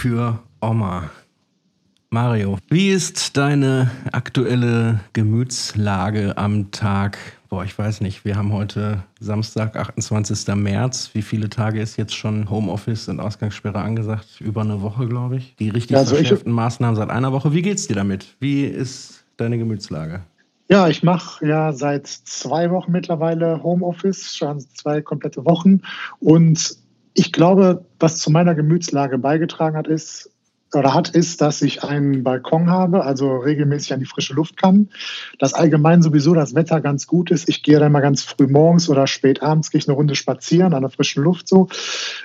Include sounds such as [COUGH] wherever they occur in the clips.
Für Oma. Mario, wie ist deine aktuelle Gemütslage am Tag? Boah, ich weiß nicht. Wir haben heute Samstag, 28. März. Wie viele Tage ist jetzt schon Homeoffice und Ausgangssperre angesagt? Über eine Woche, glaube ich. Die richtig also verschärften Maßnahmen seit einer Woche. Wie geht's dir damit? Wie ist deine Gemütslage? Ja, ich mache ja seit zwei Wochen mittlerweile Homeoffice, schon zwei komplette Wochen. Und ich glaube, was zu meiner Gemütslage beigetragen hat, ist oder hat, ist, dass ich einen Balkon habe, also regelmäßig an die frische Luft kann. Dass allgemein sowieso das Wetter ganz gut ist. Ich gehe dann mal ganz früh morgens oder spät abends gehe ich eine Runde spazieren an der frischen Luft so.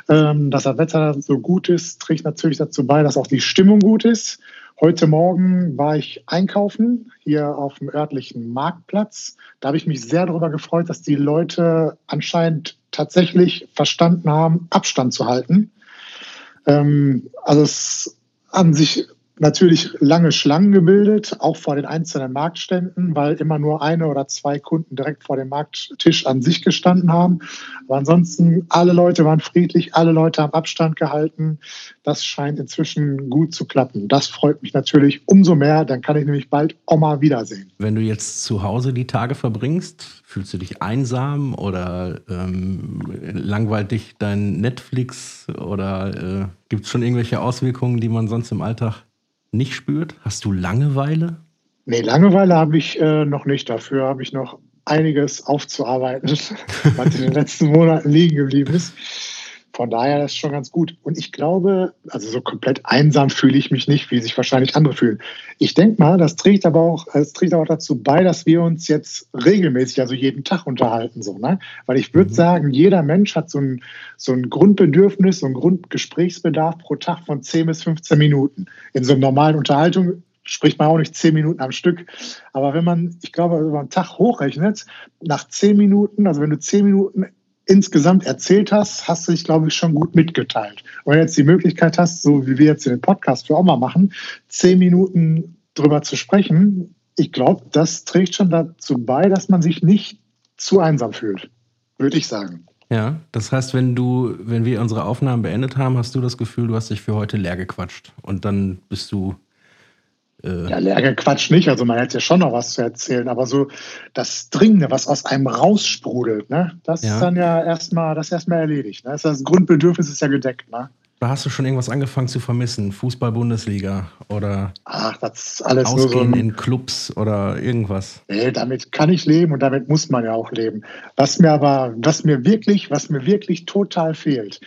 Ähm, dass das Wetter so gut ist, trägt natürlich dazu bei, dass auch die Stimmung gut ist. Heute Morgen war ich einkaufen hier auf dem örtlichen Marktplatz. Da habe ich mich sehr darüber gefreut, dass die Leute anscheinend tatsächlich verstanden haben, Abstand zu halten. Ähm, also es an sich natürlich lange Schlangen gebildet, auch vor den einzelnen Marktständen, weil immer nur eine oder zwei Kunden direkt vor dem Markttisch an sich gestanden haben. Aber ansonsten, alle Leute waren friedlich, alle Leute haben Abstand gehalten. Das scheint inzwischen gut zu klappen. Das freut mich natürlich umso mehr. Dann kann ich nämlich bald Oma wiedersehen. Wenn du jetzt zu Hause die Tage verbringst, fühlst du dich einsam oder ähm, langweilt dich dein Netflix oder äh, gibt es schon irgendwelche Auswirkungen, die man sonst im Alltag nicht spürt? Hast du Langeweile? Nee, Langeweile habe ich äh, noch nicht. Dafür habe ich noch einiges aufzuarbeiten, [LAUGHS] was in den letzten Monaten liegen geblieben ist. Von daher das ist schon ganz gut. Und ich glaube, also so komplett einsam fühle ich mich nicht, wie sich wahrscheinlich andere fühlen. Ich denke mal, das trägt aber auch, es trägt auch dazu bei, dass wir uns jetzt regelmäßig, also jeden Tag unterhalten, so, ne? Weil ich würde Mhm. sagen, jeder Mensch hat so ein, so ein Grundbedürfnis, so ein Grundgesprächsbedarf pro Tag von 10 bis 15 Minuten. In so einer normalen Unterhaltung spricht man auch nicht 10 Minuten am Stück. Aber wenn man, ich glaube, über einen Tag hochrechnet, nach 10 Minuten, also wenn du 10 Minuten insgesamt erzählt hast, hast du dich, glaube ich, schon gut mitgeteilt. Du jetzt die Möglichkeit hast, so wie wir jetzt den Podcast für Oma machen, zehn Minuten drüber zu sprechen, ich glaube, das trägt schon dazu bei, dass man sich nicht zu einsam fühlt, würde ich sagen. Ja, das heißt, wenn du, wenn wir unsere Aufnahmen beendet haben, hast du das Gefühl, du hast dich für heute leer gequatscht und dann bist du Ja, leer Quatsch nicht. Also man hätte ja schon noch was zu erzählen, aber so das Dringende, was aus einem raussprudelt, ne, das Ja. ist dann ja erstmal, das erstmal erledigt. Ne? Das, Grundbedürfnis ist ja gedeckt, ne? da hast du schon irgendwas angefangen zu vermissen? Fußball-Bundesliga oder Ach, das alles nur so Ausgehen ein, in Clubs oder irgendwas? Nee, damit kann ich leben und damit muss man ja auch leben. Was mir aber, was mir wirklich, was mir wirklich total fehlt,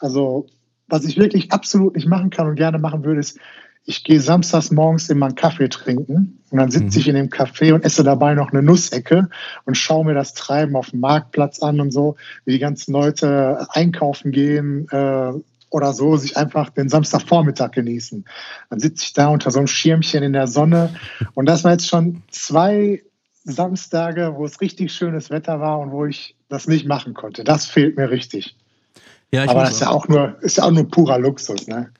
also was ich wirklich absolut nicht machen kann und gerne machen würde, ist, ich gehe samstags morgens immer einen Kaffee trinken und dann sitze Mhm. ich in dem Café und esse dabei noch eine Nussecke und schaue mir das Treiben auf dem Marktplatz an und so, wie die ganzen Leute einkaufen gehen äh, oder so, sich einfach den Samstagvormittag genießen. Dann sitze ich da unter so einem Schirmchen in der Sonne und das war jetzt schon zwei Samstage, wo es richtig schönes Wetter war und wo ich das nicht machen konnte. Das fehlt mir richtig. Ja, ich Aber das ist ja auch nur, ist ja auch nur purer Luxus, ne?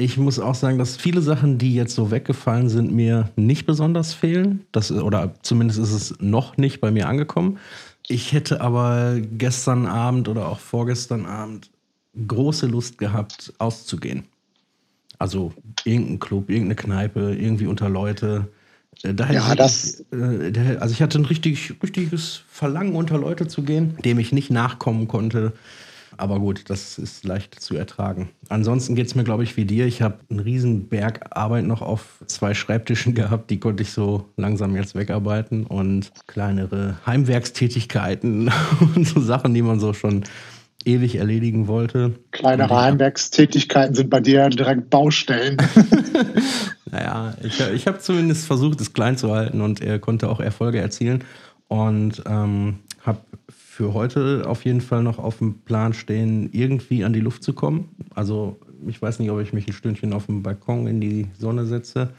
Ich muss auch sagen, dass viele Sachen, die jetzt so weggefallen sind, mir nicht besonders fehlen. Das, oder zumindest ist es noch nicht bei mir angekommen. Ich hätte aber gestern Abend oder auch vorgestern Abend große Lust gehabt, auszugehen. Also irgendein Club, irgendeine Kneipe, irgendwie unter Leute. Äh, Da Ja, ich, das- äh, also ich hatte ein richtig, richtiges Verlangen, unter Leute zu gehen, dem ich nicht nachkommen konnte. Aber gut, das ist leicht zu ertragen. Ansonsten geht es mir, glaube ich, wie dir. Ich habe einen riesen Berg Arbeit noch auf zwei Schreibtischen [LAUGHS] gehabt. Die konnte ich so langsam jetzt wegarbeiten. Und kleinere Heimwerkstätigkeiten [LAUGHS] und so Sachen, die man so schon ewig erledigen wollte. Kleinere Heimwerkstätigkeiten sind bei dir direkt Baustellen. [LAUGHS] Naja, ich, ich habe zumindest versucht, es klein zu halten und er konnte auch Erfolge erzielen. Und ähm, habe für heute auf jeden Fall noch auf dem Plan stehen, irgendwie an die Luft zu kommen. Also ich weiß nicht, ob ich mich ein Stündchen auf dem Balkon in die Sonne setze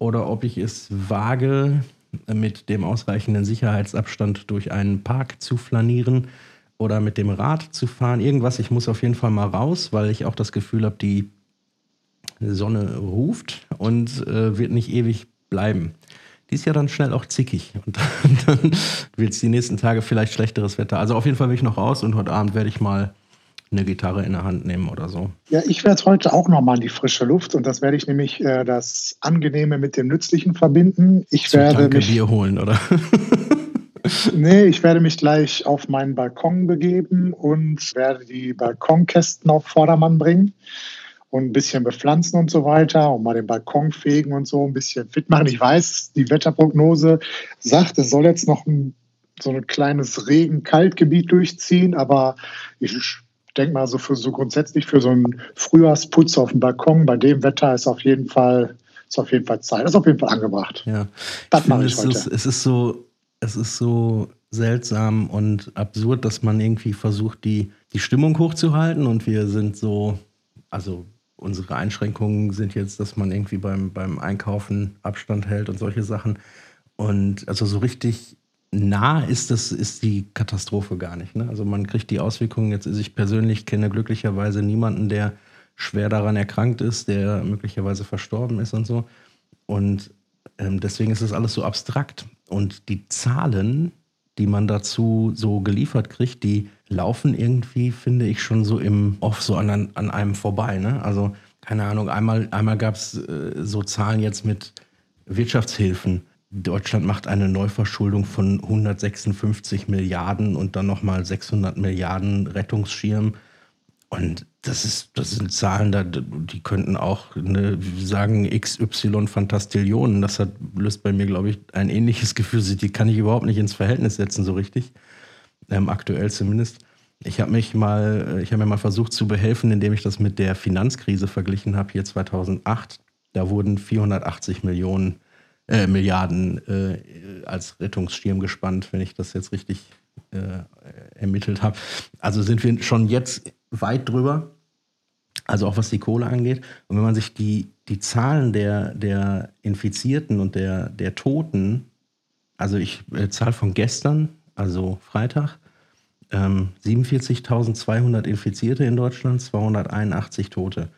oder ob ich es wage, mit dem ausreichenden Sicherheitsabstand durch einen Park zu flanieren oder mit dem Rad zu fahren. Irgendwas, ich muss auf jeden Fall mal raus, weil ich auch das Gefühl habe, die Sonne ruft und äh, wird nicht ewig bleiben. Die ist ja dann schnell auch zickig und dann [LAUGHS] wird es die nächsten Tage vielleicht schlechteres Wetter. Also auf jeden Fall will ich noch raus und heute Abend werde ich mal eine Gitarre in der Hand nehmen oder so. Ja, ich werde heute auch nochmal in die frische Luft und das werde ich nämlich äh, das Angenehme mit dem Nützlichen verbinden. Ich Zum werde Tanke mich, Bier holen, oder? [LAUGHS] [LAUGHS] nee, ich werde mich gleich auf meinen Balkon begeben und werde die Balkonkästen auf Vordermann bringen und ein bisschen bepflanzen und so weiter und mal den Balkon fegen und so ein bisschen fit machen. Ich weiß, die Wetterprognose sagt, es soll jetzt noch ein, so ein kleines Regen-Kaltgebiet durchziehen, aber ich denke mal so für so grundsätzlich für so einen Frühjahrsputz auf dem Balkon bei dem Wetter ist auf jeden Fall ist auf jeden Fall Zeit, ist auf jeden Fall angebracht. Ja, Das ich mache finde, ich es heute. ist, es ist so, es ist so seltsam und absurd, dass man irgendwie versucht, die, die Stimmung hochzuhalten und wir sind so, also unsere Einschränkungen sind jetzt, dass man irgendwie beim, beim Einkaufen Abstand hält und solche Sachen. Und also so richtig nah ist das, ist die Katastrophe gar nicht. Ne? Also man kriegt die Auswirkungen jetzt, also ich persönlich kenne glücklicherweise niemanden, der schwer daran erkrankt ist, der möglicherweise verstorben ist und so. Und ähm, deswegen ist das alles so abstrakt. Und die Zahlen, die man dazu so geliefert kriegt, die laufen irgendwie, finde ich, schon so im Off so an, an einem vorbei. Ne? Also, keine Ahnung, einmal, einmal gab es äh, so Zahlen jetzt mit Wirtschaftshilfen. Deutschland macht eine Neuverschuldung von 156 Milliarden und dann nochmal 600 Milliarden Rettungsschirm. Und das, ist, das sind Zahlen, da, die könnten auch ne, sagen XY Fantastillionen. Das hat, löst bei mir, glaube ich, ein ähnliches [LAUGHS] Gefühl. Die kann ich überhaupt nicht ins Verhältnis setzen, so richtig. Ähm, aktuell zumindest. Ich habe mich mal, ich habe mir mal versucht zu behelfen, indem ich das mit der Finanzkrise verglichen habe, hier 2008. Da wurden 480 Millionen, äh, Milliarden äh, als Rettungsschirm gespannt, wenn ich das jetzt richtig äh, ermittelt habe. Also sind wir schon jetzt weit drüber, also auch was die Kohle angeht. Und wenn man sich die, die Zahlen der, der Infizierten und der, der Toten, also ich äh, Zahl von gestern, also Freitag, ähm, 47.200 Infizierte in Deutschland, 281 Tote.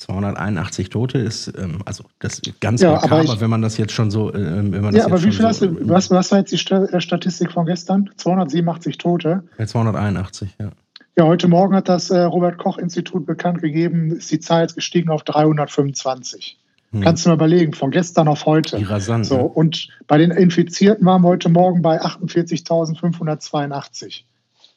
281 Tote ist, ähm, also das ist ganz Ja, makaber, aber ich- wenn man das jetzt schon so, äh, wenn man Ja, das aber wie viel hast so, du, was, was war jetzt die äh, Statistik von gestern? 287 Tote. Ja, 281, ja. Ja, heute Morgen hat das äh, Robert-Koch-Institut bekannt gegeben, ist die Zahl jetzt gestiegen auf 325. Kannst du mal überlegen, von gestern auf heute. Wie rasant, So, und bei den Infizierten waren wir heute Morgen bei 48.582.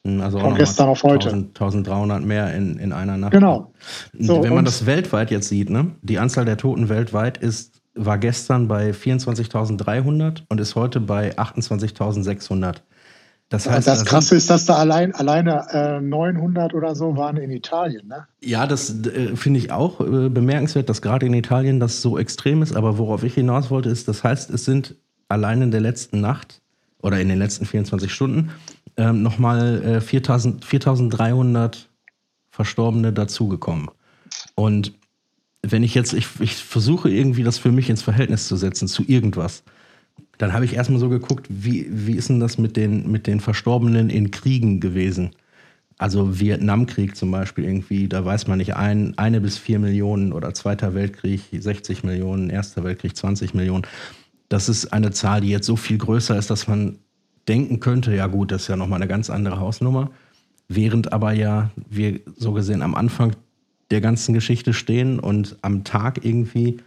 Also Von gestern auf heute. 1000, 1300 mehr in, in einer Nacht. Genau. So, Wenn man das weltweit jetzt sieht, ne? die Anzahl der Toten weltweit ist, war gestern bei 24.300 und ist heute bei 28.600. Das heißt, das da Krasse ist, dass da allein, alleine äh, 900 oder so waren in Italien. Ne? Ja, das äh, finde ich auch äh, bemerkenswert, dass gerade in Italien das so extrem ist. Aber worauf ich hinaus wollte, ist, das heißt, es sind allein in der letzten Nacht oder in den letzten 24 Stunden ähm, nochmal äh, 4000 4300 Verstorbene dazugekommen. Und wenn ich jetzt, ich, ich versuche irgendwie das für mich ins Verhältnis zu setzen zu irgendwas, dann habe ich erstmal so geguckt, wie, wie ist denn das mit den, mit den Verstorbenen in Kriegen gewesen? Also Vietnamkrieg zum Beispiel irgendwie, da weiß man nicht, ein, eine bis vier Millionen oder Zweiter Weltkrieg 60 Millionen, Erster Weltkrieg 20 Millionen. Das ist eine Zahl, die jetzt so viel größer ist, dass man denken könnte, ja gut, das ist ja nochmal eine ganz andere Hausnummer. Während aber ja wir so gesehen am Anfang der ganzen Geschichte stehen und am Tag irgendwie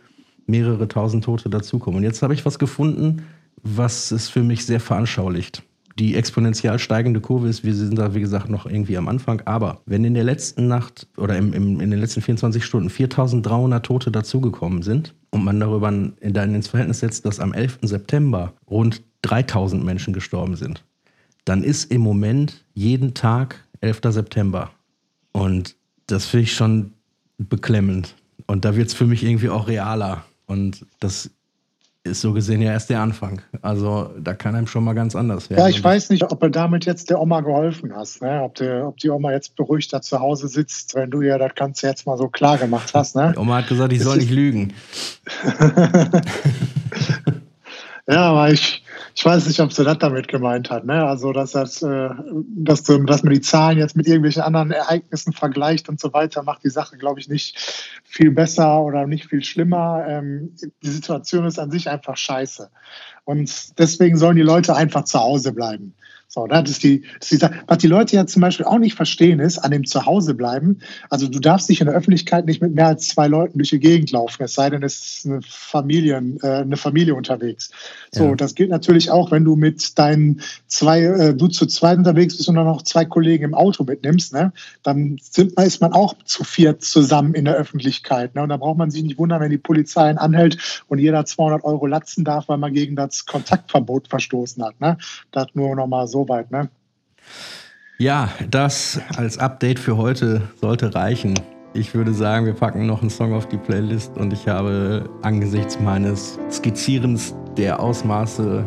mehrere tausend Tote dazukommen. Und jetzt habe ich was gefunden, was es für mich sehr veranschaulicht. Die exponentiell steigende Kurve ist, wir sind da, wie gesagt, noch irgendwie am Anfang. Aber wenn in der letzten Nacht oder im, im, in den letzten 24 Stunden 4300 Tote dazugekommen sind und man darüber dann ins Verhältnis setzt, dass am 11. September rund 3000 Menschen gestorben sind, dann ist im Moment jeden Tag 11. September. Und das finde ich schon beklemmend. Und da wird es für mich irgendwie auch realer. Und das ist so gesehen ja erst der Anfang. Also da kann einem schon mal ganz anders werden. Ja, ich weiß nicht, ob du damit jetzt der Oma geholfen hast. Ne? Ob, die, ob die Oma jetzt beruhigt da zu Hause sitzt, wenn du ja das Ganze jetzt mal so klar gemacht hast. Ne? Die Oma hat gesagt, ich soll nicht lügen. [LAUGHS] Ja, aber ich, ich weiß nicht, ob sie das damit gemeint hat. Ne? Also, dass, das, äh, dass, du, dass man die Zahlen jetzt mit irgendwelchen anderen Ereignissen vergleicht und so weiter, macht die Sache, glaube ich, nicht viel besser oder nicht viel schlimmer. Ähm, die Situation ist an sich einfach scheiße. Und deswegen sollen die Leute einfach zu Hause bleiben. So, das ist die, das die Was die Leute ja zum Beispiel auch nicht verstehen, ist an dem Zuhause bleiben. Also du darfst dich in der Öffentlichkeit nicht mit mehr als zwei Leuten durch die Gegend laufen, es sei denn, es ist eine, Familien, äh, eine Familie unterwegs. So, ja. das gilt natürlich auch, wenn du mit deinen zwei, äh, du zu zweit unterwegs bist und dann noch zwei Kollegen im Auto mitnimmst, ne? dann sind, ist man auch zu viert zusammen in der Öffentlichkeit. Ne? Und da braucht man sich nicht wundern, wenn die Polizei einen anhält und jeder 200 Euro latzen darf, weil man gegen das Kontaktverbot verstoßen hat. Ne? Das nur noch mal so weit, ne? Ja, das als Update für heute sollte reichen. Ich würde sagen, wir packen noch einen Song auf die Playlist und ich habe angesichts meines Skizzierens der Ausmaße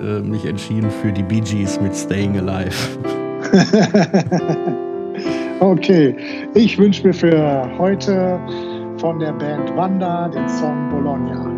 äh, mich entschieden für die Bee Gees mit Staying Alive. [LAUGHS] okay, ich wünsche mir für heute von der Band Wanda den Song Bologna.